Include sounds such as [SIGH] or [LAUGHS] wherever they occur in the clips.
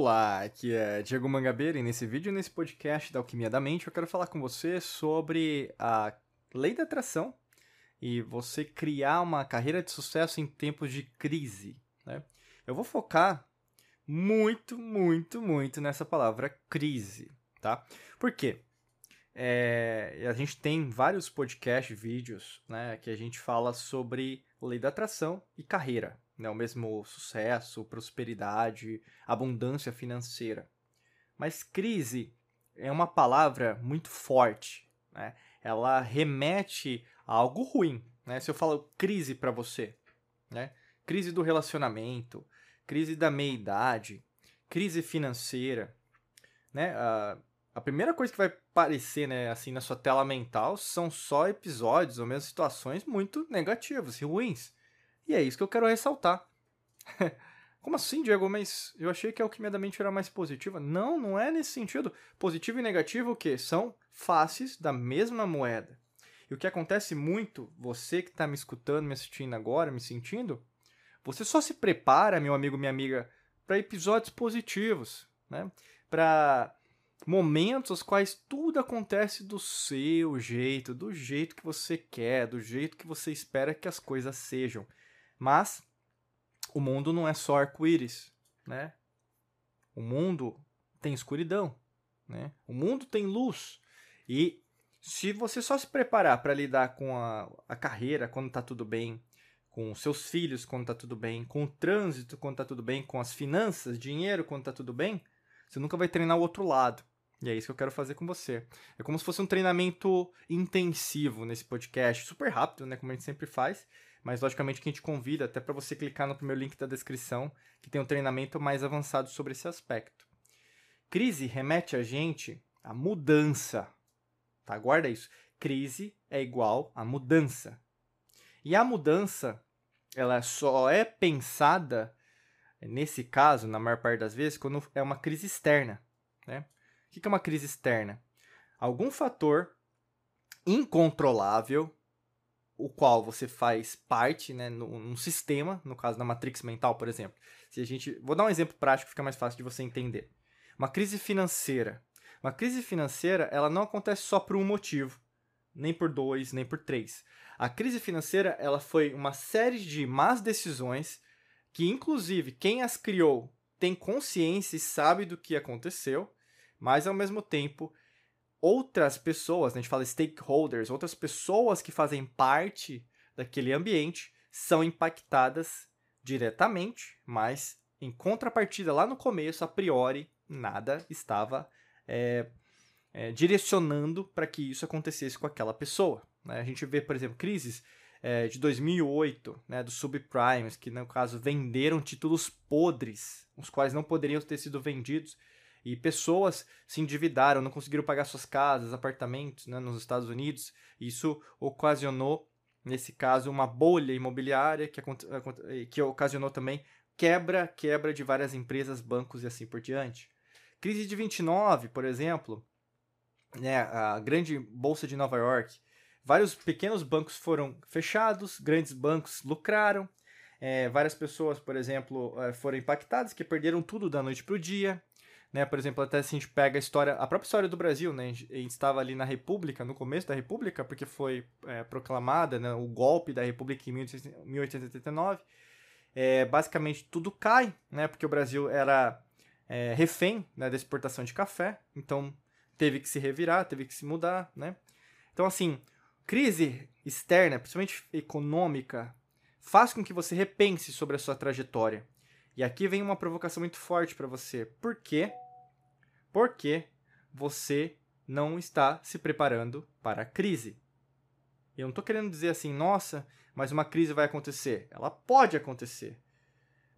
Olá, aqui é Diego Mangabeira e nesse vídeo, nesse podcast da Alquimia da Mente, eu quero falar com você sobre a lei da atração e você criar uma carreira de sucesso em tempos de crise. Né? Eu vou focar muito, muito, muito nessa palavra crise, tá? Por quê? É, a gente tem vários podcasts, vídeos, né, que a gente fala sobre lei da atração e carreira, né? O mesmo sucesso, prosperidade, abundância financeira. Mas crise é uma palavra muito forte, né? Ela remete a algo ruim, né? Se eu falo crise para você, né? Crise do relacionamento, crise da meia-idade, crise financeira, né? A, a primeira coisa que vai aparecer, né, assim, na sua tela mental são só episódios ou mesmo situações muito negativas e ruins. E é isso que eu quero ressaltar. [LAUGHS] Como assim, Diego? Mas eu achei que a alquimia da mente era mais positiva. Não, não é nesse sentido. Positivo e negativo o quê? São faces da mesma moeda. E o que acontece muito, você que está me escutando, me assistindo agora, me sentindo, você só se prepara, meu amigo, minha amiga, para episódios positivos, né? Para momentos os quais tudo acontece do seu jeito, do jeito que você quer, do jeito que você espera que as coisas sejam. Mas o mundo não é só arco-íris, né? O mundo tem escuridão, né? O mundo tem luz. E se você só se preparar para lidar com a, a carreira quando está tudo bem, com seus filhos quando está tudo bem, com o trânsito quando está tudo bem, com as finanças, dinheiro quando está tudo bem, você nunca vai treinar o outro lado. E é isso que eu quero fazer com você. É como se fosse um treinamento intensivo nesse podcast, super rápido, né, como a gente sempre faz, mas logicamente que a gente convida até para você clicar no primeiro link da descrição, que tem um treinamento mais avançado sobre esse aspecto. Crise remete a gente à mudança. Tá? Guarda isso. Crise é igual a mudança. E a mudança, ela só é pensada nesse caso, na maior parte das vezes, quando é uma crise externa, né? O que é uma crise externa? Algum fator incontrolável o qual você faz parte, né, num, sistema, no caso da matrix mental, por exemplo. Se a gente, vou dar um exemplo prático, fica mais fácil de você entender. Uma crise financeira. Uma crise financeira, ela não acontece só por um motivo, nem por dois, nem por três. A crise financeira, ela foi uma série de más decisões que, inclusive, quem as criou tem consciência e sabe do que aconteceu, mas ao mesmo tempo outras pessoas, né, a gente fala stakeholders, outras pessoas que fazem parte daquele ambiente são impactadas diretamente, mas em contrapartida, lá no começo, a priori, nada estava é, é, direcionando para que isso acontecesse com aquela pessoa. Né? A gente vê, por exemplo, crises é, de 2008, né, dos subprimes, que no caso venderam títulos podres, os quais não poderiam ter sido vendidos e pessoas se endividaram, não conseguiram pagar suas casas, apartamentos né, nos Estados Unidos. Isso ocasionou, nesse caso, uma bolha imobiliária que, que ocasionou também quebra, quebra de várias empresas, bancos e assim por diante. Crise de 29, por exemplo, né, a grande bolsa de Nova York, vários pequenos bancos foram fechados, grandes bancos lucraram, é, várias pessoas, por exemplo, é, foram impactadas, que perderam tudo da noite para o dia. Né? Por exemplo, até se a gente pega a história, a própria história do Brasil, né? A gente estava ali na República, no começo da República, porque foi é, proclamada né, o golpe da República em 1889. É, basicamente tudo cai, né? Porque o Brasil era é, refém né, da exportação de café, então teve que se revirar, teve que se mudar, né? Então, assim, crise externa, principalmente econômica, faz com que você repense sobre a sua trajetória. E aqui vem uma provocação muito forte para você. Por quê? Porque você não está se preparando para a crise. Eu não estou querendo dizer assim, nossa, mas uma crise vai acontecer. Ela pode acontecer.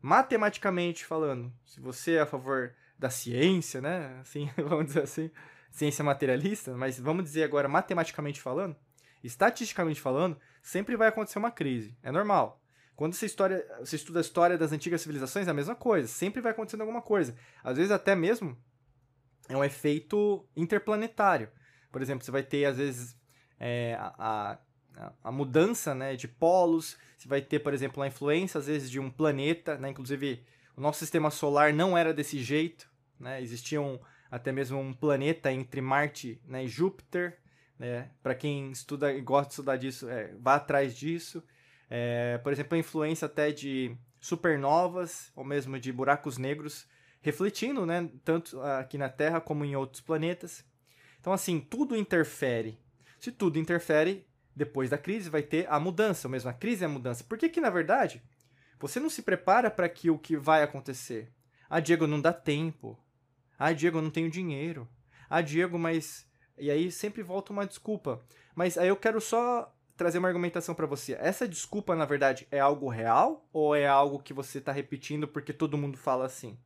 Matematicamente falando, se você é a favor da ciência, né? [LAUGHS] Assim, vamos dizer assim, ciência materialista, mas vamos dizer agora matematicamente falando, estatisticamente falando, sempre vai acontecer uma crise. É normal. Quando você, história, você estuda a história das antigas civilizações, é a mesma coisa. Sempre vai acontecendo alguma coisa. Às vezes, até mesmo, é um efeito interplanetário. Por exemplo, você vai ter, às vezes, é, a, a, a, mudança né, de polos. Você vai ter, por exemplo, a influência, às vezes, de um planeta. Né? Inclusive, o nosso sistema solar não era desse jeito, né? Existiam até mesmo um planeta entre Marte né, e Júpiter, né? Para quem estuda e gosta de estudar disso, é, vá atrás disso. É, por exemplo, a influência até de supernovas ou mesmo de buracos negros refletindo, né, tanto aqui na Terra como em outros planetas. Então, assim, tudo interfere. Se tudo interfere, depois da crise vai ter a mudança, ou mesmo a crise é a mudança. Por que que, na verdade, você não se prepara para que o que vai acontecer? Ah, Diego, não dá tempo. Ah, Diego, eu não tenho dinheiro. Ah, Diego, mas... E aí sempre volta uma desculpa. Mas aí eu quero só trazer uma argumentação para você. Essa desculpa, na verdade, é algo real ou é algo que você está repetindo porque todo mundo fala assim?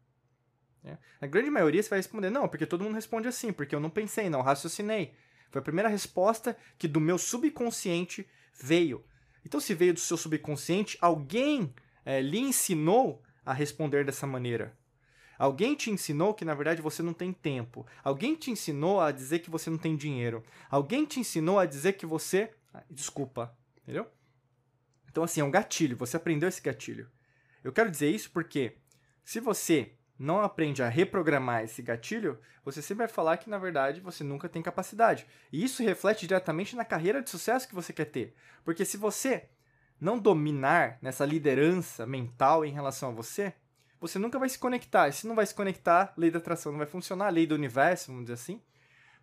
É. A grande maioria você vai responder, não, porque todo mundo responde assim, porque eu não pensei, não raciocinei. Foi a primeira resposta que do meu subconsciente veio. Então, se veio do seu subconsciente, alguém é, lhe ensinou a responder dessa maneira. Alguém te ensinou que na verdade você não tem tempo. Alguém te ensinou a dizer que você não tem dinheiro. Alguém te ensinou a dizer que você Desculpa, entendeu? Então, assim, é um gatilho. Você aprendeu esse gatilho. Eu quero dizer isso porque se você não aprende a reprogramar esse gatilho, você sempre vai falar que, na verdade, você nunca tem capacidade. E isso reflete diretamente na carreira de sucesso que você quer ter. Porque se você não dominar nessa liderança mental em relação a você, você nunca vai se conectar. E se não vai se conectar, lei da atração não vai funcionar, lei do universo, vamos dizer assim,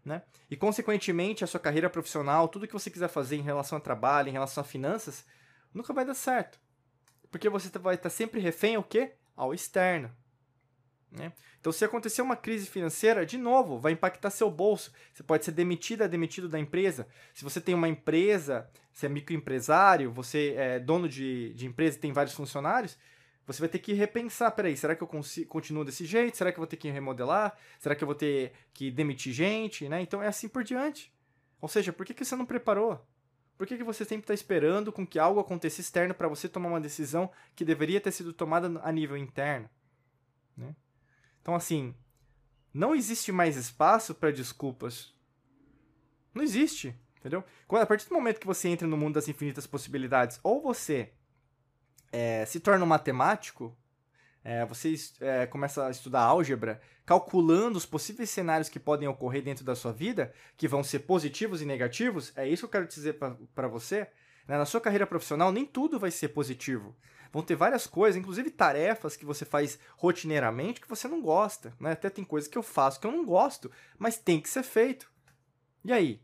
né? E, consequentemente, a sua carreira profissional, tudo que você quiser fazer em relação a trabalho, em relação a finanças, nunca vai dar certo. Porque você vai estar sempre refém ao quê? Ao externo. Né? Então, se acontecer uma crise financeira, de novo, vai impactar seu bolso. Você pode ser demitida, demitido da empresa. Se você tem uma empresa, você é microempresário, você é dono de, de empresa e tem vários funcionários, você vai ter que repensar, peraí, será que eu continuo desse jeito? Será que eu vou ter que remodelar? Será que eu vou ter que demitir gente? Né? Então é assim por diante. Ou seja, por que, que você não preparou? Por que, que você sempre está esperando com que algo aconteça externo para você tomar uma decisão que deveria ter sido tomada a nível interno? Né? Então, assim, não existe mais espaço para desculpas. Não existe, entendeu? Quando, a partir do momento que você entra no mundo das infinitas possibilidades, ou você é, se torna um matemático, é, você é, começa a estudar álgebra, calculando os possíveis cenários que podem ocorrer dentro da sua vida, que vão ser positivos e negativos, é isso que eu quero dizer para você. Né? Na sua carreira profissional, nem tudo vai ser positivo. Vão ter várias coisas, inclusive tarefas que você faz rotineiramente que você não gosta. Né? Até tem coisas que eu faço que eu não gosto, mas tem que ser feito. E aí?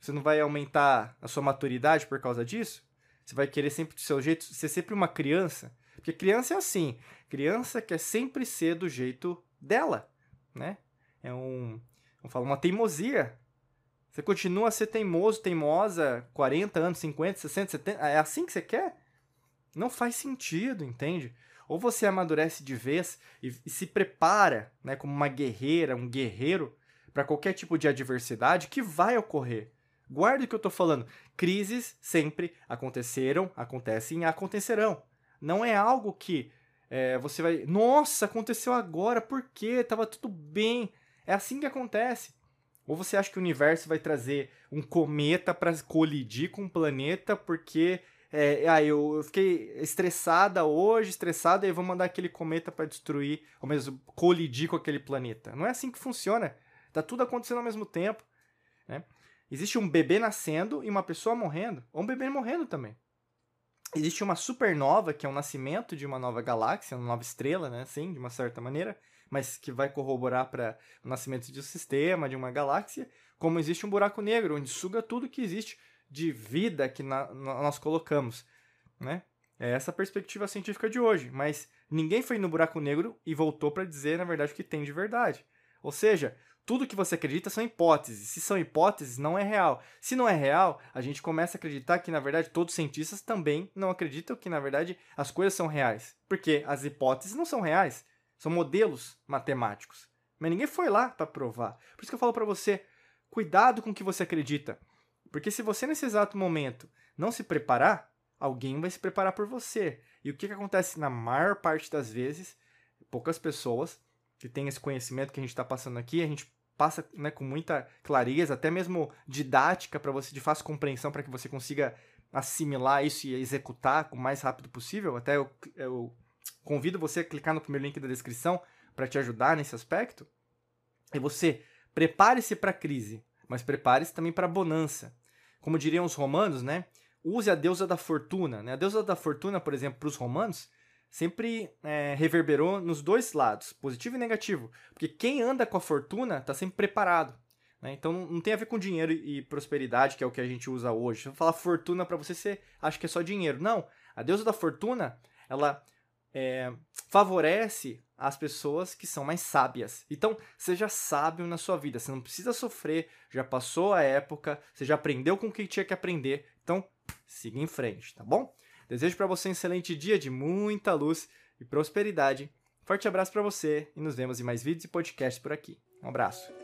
Você não vai aumentar a sua maturidade por causa disso? Você vai querer sempre do seu jeito, ser sempre uma criança. Porque criança é assim. Criança quer sempre ser do jeito dela, né? É um, vamos falar, uma teimosia. Você continua a ser teimoso, teimosa, 40 anos, 50, 60, 70, é assim que você quer? Não faz sentido, entende? Ou você amadurece de vez e, e se prepara, né, como uma guerreira, um guerreiro para qualquer tipo de adversidade que vai ocorrer. Guarda o que eu estou falando. Crises sempre aconteceram, acontecem e acontecerão. Não é algo que é, você vai. Nossa, aconteceu agora, por quê? Tava tudo bem. É assim que acontece. Ou você acha que o universo vai trazer um cometa para colidir com um planeta porque é, ah, eu fiquei estressada hoje, estressada, e vou mandar aquele cometa para destruir, ou mesmo colidir com aquele planeta. Não é assim que funciona. Tá tudo acontecendo ao mesmo tempo. Né? Existe um bebê nascendo e uma pessoa morrendo, ou um bebê morrendo também. Existe uma supernova, que é o nascimento de uma nova galáxia, uma nova estrela, né, assim, de uma certa maneira, mas que vai corroborar para o nascimento de um sistema, de uma galáxia, como existe um buraco negro, onde suga tudo que existe de vida que na, nós colocamos, né? É essa a perspectiva científica de hoje, mas ninguém foi no buraco negro e voltou para dizer, na verdade, o que tem de verdade. Ou seja, tudo que você acredita são hipóteses. Se são hipóteses, não é real. Se não é real, a gente começa a acreditar que, na verdade, todos os cientistas também não acreditam que, na verdade, as coisas são reais. Porque as hipóteses não são reais. São modelos matemáticos. Mas ninguém foi lá para provar. Por isso que eu falo para você, cuidado com o que você acredita. Porque se você, nesse exato momento, não se preparar, alguém vai se preparar por você. E o que, que acontece na maior parte das vezes? Poucas pessoas que tem esse conhecimento que a gente está passando aqui, a gente passa né, com muita clareza, até mesmo didática para você, de fácil compreensão, para que você consiga assimilar isso e executar o mais rápido possível. Até eu, eu convido você a clicar no primeiro link da descrição para te ajudar nesse aspecto. É você prepare-se para a crise, mas prepare-se também para a bonança. Como diriam os romanos, né? Use a deusa da fortuna. Né? A deusa da fortuna, por exemplo, para os romanos, sempre é, reverberou nos dois lados, positivo e negativo. Porque quem anda com a fortuna está sempre preparado. Né? Então não tem a ver com dinheiro e prosperidade, que é o que a gente usa hoje. Se eu falar fortuna para você, você acha que é só dinheiro. Não. A deusa da fortuna, ela é, favorece as pessoas que são mais sábias. Então, seja sábio na sua vida. Você não precisa sofrer, já passou a época, você já aprendeu com o que tinha que aprender. Então, siga em frente, tá bom? Desejo para você um excelente dia de muita luz e prosperidade. Forte abraço para você e nos vemos em mais vídeos e podcasts por aqui. Um abraço.